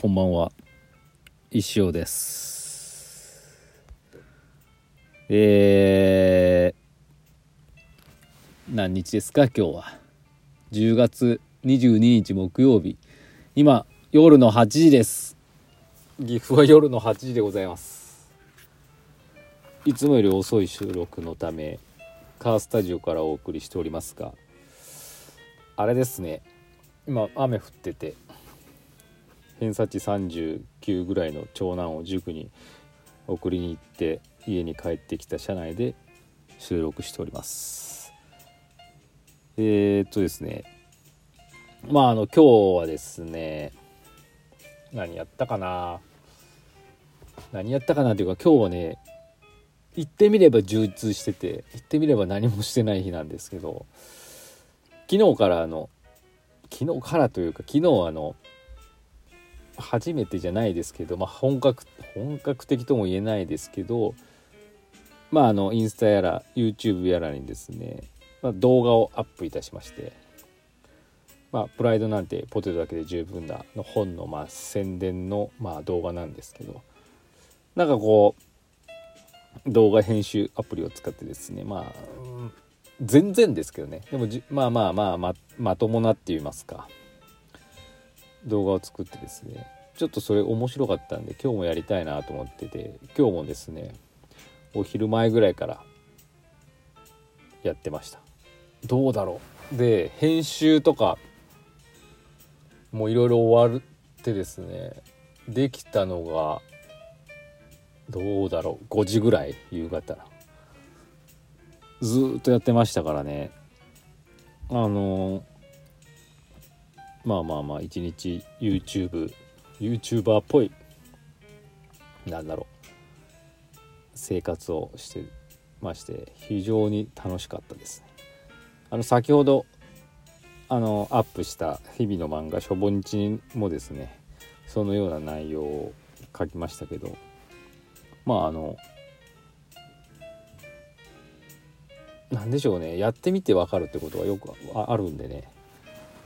こんばんは。石尾です。えー、何日ですか？今日は。10月22日木曜日。今夜の8時です。岐阜は夜の8時でございます。いつもより遅い収録のためカースタジオからお送りしておりますがあれですね。今雨降ってて。偏差値39ぐらいの長男を塾に送りに行って家に帰ってきた車内で収録しております。えー、っとですね。まああの今日はですね何やったかな？何やったかなというか今日はね言ってみれば充実してて言ってみれば何もしてない日なんですけど昨日からあの昨日からというか昨日あの初めてじゃないですけど、まあ、本格本格的とも言えないですけどまああのインスタやら YouTube やらにですね、まあ、動画をアップいたしまして「まあ、プライドなんてポテトだけで十分だ」の本のまあ宣伝のまあ動画なんですけどなんかこう動画編集アプリを使ってですねまあ全然ですけどね。でもまあまあまあままともなって言いますか。動画を作ってですねちょっとそれ面白かったんで今日もやりたいなと思ってて今日もですねお昼前ぐらいからやってました。どうだろう。で編集とかもういろいろ終わってですねできたのがどうだろう。5時ぐらい夕方。ずっとやってましたからね。あのまあまあまあ一日 YouTube YouTuber っぽいなんだろう生活をしてまして非常に楽しかったです。ねあの先ほどあのアップした日々の漫画「しょぼ日」もですねそのような内容を書きましたけどまああの何でしょうねやってみて分かるってことはよくあるんでね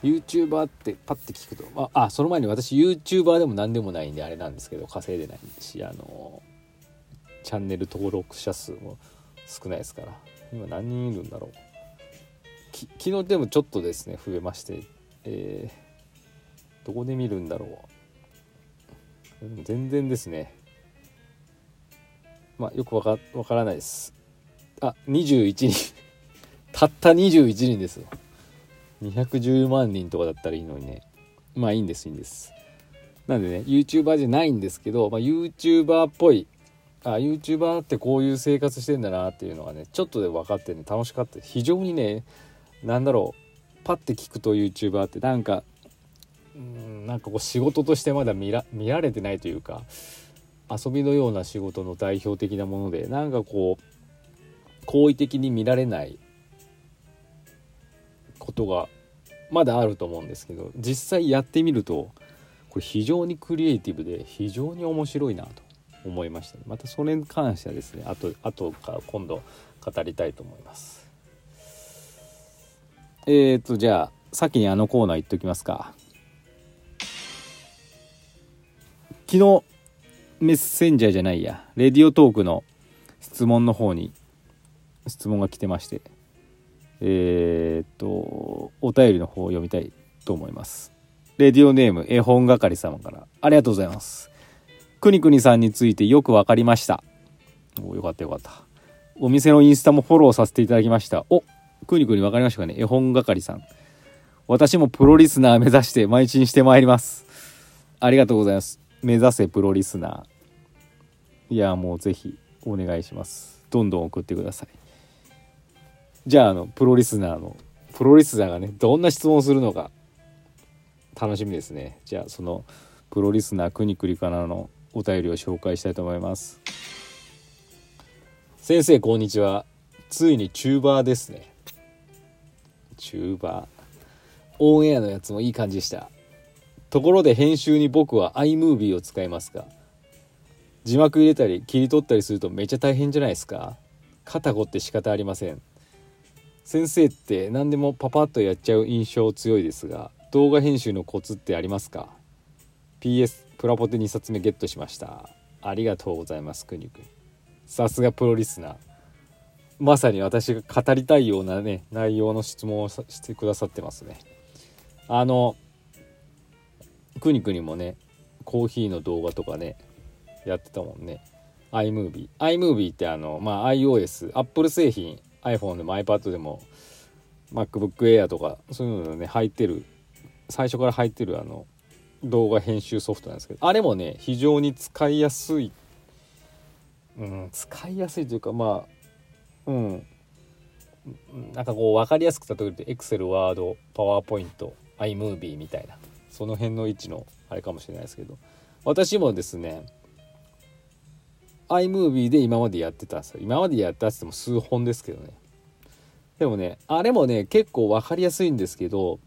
YouTuber ってパッて聞くとああその前に私 YouTuber でも何でもないんであれなんですけど稼いでないしあのチャンネル登録者数も少ないですから今何人いるんだろう。き昨日でもちょっとですね増えましてえー、どこで見るんだろう。全然ですね。まあよくわかわからないです。あ21人。たった21人ですよ。210万人とかだったらいいのにね。まあいいんですいいんです。なんでね YouTuber じゃないんですけど、まあ、YouTuber っぽいあ YouTuber ってこういう生活してんだなっていうのがねちょっとで分かってね楽しかった。非常にね何だろうパッて聞くと YouTuber ってなんかうんなんかこう仕事としてまだ見ら見られてないというか遊びのような仕事の代表的なものでなんかこう好意的に見られないことがまだあると思うんですけど実際やってみるとこれ非常にクリエイティブで非常に面白いなと思いましたまたそれに関してはですねあと後から今度語りたいと思います。えーとじゃあ先にあのコーナー言っときますか。昨日メッセンジャーじゃないやレディオトークの質問の方に質問が来てまして。えー、っと、お便りの方を読みたいと思います。レディオネーム絵本係様からありがとうございます。くにくにさんについてよくわかりました。およかったよかった。お店のインスタもフォローさせていただきました。おくにくにわかりましたかね絵本係さん。私もプロリスナー目指して毎日にしてまいります。ありがとうございます。目指せプロリスナー。いや、もうぜひお願いします。どんどん送ってください。じゃああのプロリスナーのプロリスナーがねどんな質問をするのか楽しみですね。じゃあそのプロリスナーくにくりからのお便りを紹介したいと思います。先生こんにちは。ついにチューバーですね。チューバー。オンエアのやつもいい感じでした。ところで編集に僕は iMovie を使いますが字幕入れたり切り取ったりするとめっちゃ大変じゃないですか。肩凝って仕方ありません。先生って何でもパパッとやっちゃう印象強いですが動画編集のコツってありますか？PS プラポテ2冊目ゲットしました。ありがとうございますくにくんさすがプロリスナー。まさに私が語りたいようなね内容の質問をしてくださってますね。あのくにくにもねコーヒーの動画とかねやってたもんね。iMovie iMovie ってあのまあ iOS Apple 製品 iPhone でも iPad でも MacBook Air とかそういうのね入ってる最初から入ってるあの動画編集ソフトなんですけどあれもね非常に使いやすい。うん使いやすいというかまあうん。なんかこう分かりやすく例えると Excel、Word、PowerPoint、iMovie みたいな。その辺の位置のあれかもしれないですけど。私もですね iMovie で今までやってたんですよ今までやったっつっても数本ですけどね。でもねあれもね結構分かりやすいんですけど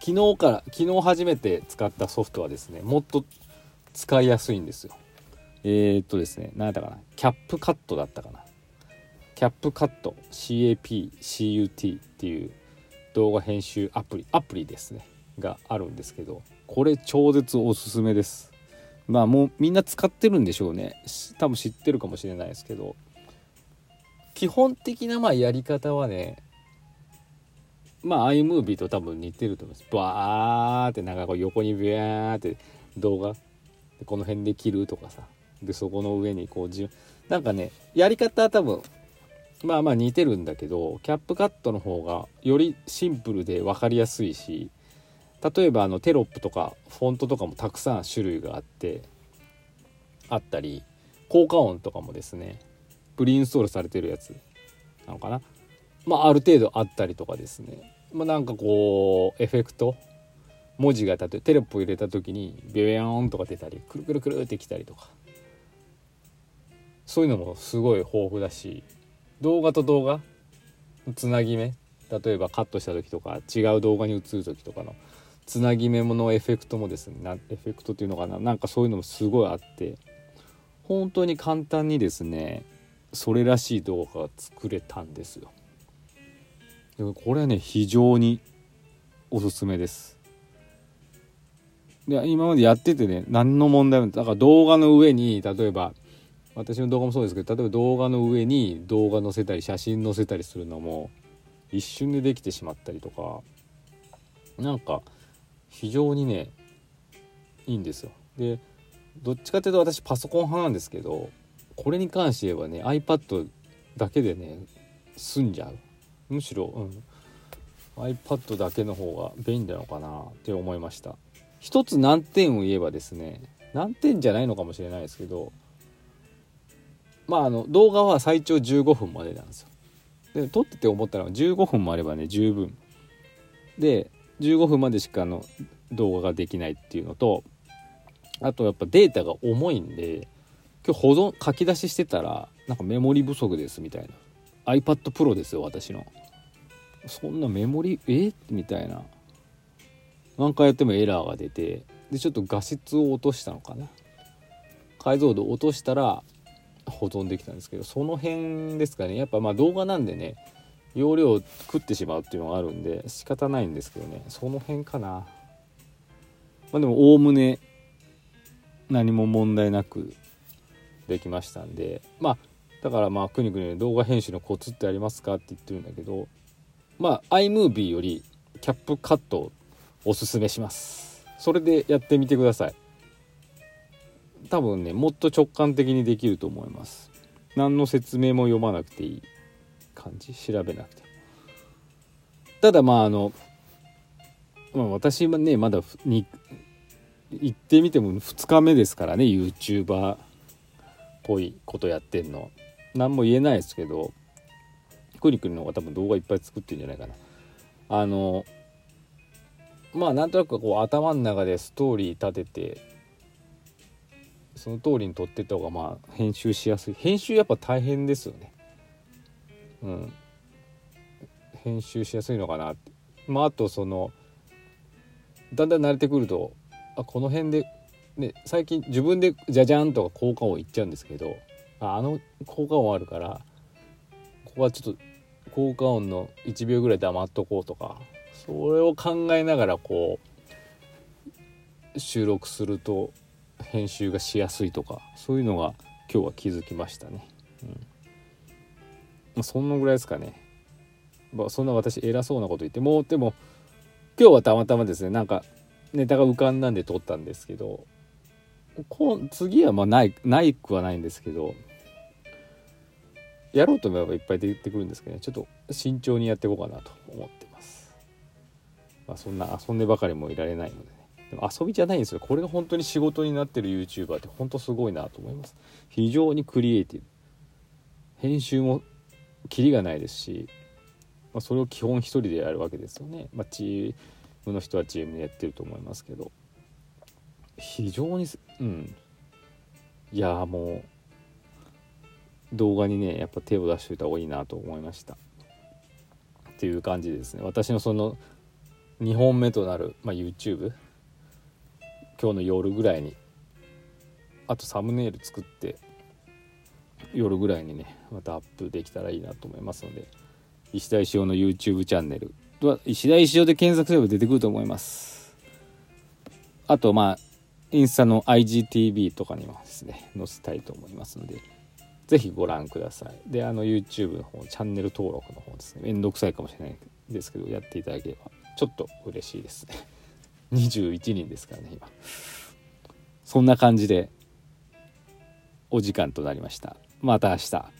昨日から昨日初めて使ったソフトはですねもっと使いやすいんですよ。えー、っとですね何だったかな。キャップカットだったかな。キャップカット CAPCUT っていう動画編集アプリアプリですね。があるんですけどこれ超絶おすすめです。まあもうみんな使ってるんでしょうね。多分知ってるかもしれないですけど。基本的なまあやり方はねまあ iMovie と多分似てると思います。バーってなんかこう横にビャーって動画この辺で切るとかさ。でそこの上にこうじなんかねやり方は多分まあまあ似てるんだけどキャップカットの方がよりシンプルで分かりやすいし例えばあのテロップとかフォントとかもたくさん種類があってあったり効果音とかもですねプリインストールされてるやつなのかな。まあある程度あったりとかですね。まあなんかこうエフェクト文字が例えばテロップを入れた時にビヨヨンとか出たりくるくるくるってきたりとか。そういうのもすごい豊富だし動画と動画つなぎ目例えばカットした時とか違う動画に映る時とかのつなぎ目ものエフェクトもですねなエフェクトっていうのかななんかそういうのもすごいあって本当に簡単にですねそれらしい動画が作れたんですよ。でもこれはね非常におすすめです。で今までやっててね何の問題もだから動画の上に例えば私の動画もそうですけど例えば動画の上に動画載せたり写真載せたりするのも一瞬でできてしまったりとかなんか非常にねいいんですよ。でどっちかというと私パソコン派なんですけどこれに関して言えばね iPad だけでね済んじゃう。むしろ、うん、iPad だけの方が便利なのかなって思いました。一つ難点を言えばですね難点じゃないのかもしれないですけどまああの動画は最長15分までなんですよ。で撮ってて思ったのは15分もあればね十分。で15分までしかの動画ができないっていうのとあとやっぱデータが重いんで今日保存書き出ししてたらなんかメモリ不足ですみたいな。iPad Pro ですよ私の。そんなメモリえ？みたいな。何回やってもエラーが出てでちょっと画質を落としたのかな。解像度落としたら保存できたんですけどその辺ですかね。やっぱまあ動画なんでね容量を食ってしまうっていうのがあるんで仕方ないんですけどね。その辺かな。まあでもおおむね何も問題なくできましたんで。まあだからまあくにくに動画編集のコツってありますかって言ってるんだけどまあ iMovie よりキャップカットをおすすめします。それでやってみてください。多分ねもっと直感的にできると思います。何の説明も読まなくていい。感じ？調べなくて。ただまああの、まあ、私はねまだに行ってみても2日目ですからね YouTuber っぽいことやってんの。何も言えないですけどクリクリの方が多分動画いっぱい作ってるんじゃないかな。あのまあなんとなくこう頭の中でストーリー立ててその通りに撮ってった方がまあ編集しやすい。編集やっぱ大変ですよね。うん。編集しやすいのかなって。まああとそのだんだん慣れてくるとあこの辺で、ね、最近自分でじゃじゃんとか効果音言っちゃうんですけどああの効果音あるからここはちょっと効果音の1秒ぐらい黙っとこうとかそれを考えながらこう収録すると編集がしやすいとかそういうのが今日は気づきましたね。うん、まそんなぐらいですかね。まあ、そんな私偉そうなこと言ってもうでも今日はたまたまですねなんかネタが浮かんだんで撮ったんですけどこ次はまあないないくはないんですけどやろうと思えばいっぱい出てくるんですけどねちょっと慎重にやっていこうかなと思ってます。まあ、そんな遊んでばかりもいられないのでね。でも遊びじゃないんですよこれが本当に仕事になってる YouTuber って本当すごいなと思います非常にクリエイティブ編集もキリがないですし、まあ、それを基本一人でやるわけですよね、まあ、チームの人はチームでやってると思いますけど。非常にうん。いやもう動画にねやっぱ手を出しといた方がいいなと思いました。っていう感じですね。私のその2本目となる、まあ、YouTube 今日の夜ぐらいにあとサムネイル作って夜ぐらいにねまたアップできたらいいなと思いますので石田石尾の YouTube チャンネルは石田石尾で検索すれば出てくると思います。あとまあインスタの IGTV とかにもですね載せたいと思いますのでぜひご覧ください。であの YouTube の方チャンネル登録の方ですねめんどくさいかもしれないですけどやっていただければちょっと嬉しいですね。21人ですからね今。そんな感じでお時間となりました。また明日。